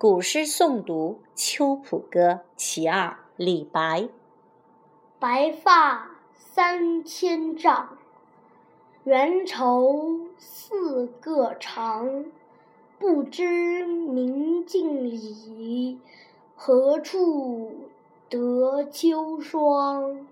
古诗诵读秋浦歌其二李白。白发三千丈缘愁似个长不知明镜里何处得秋霜。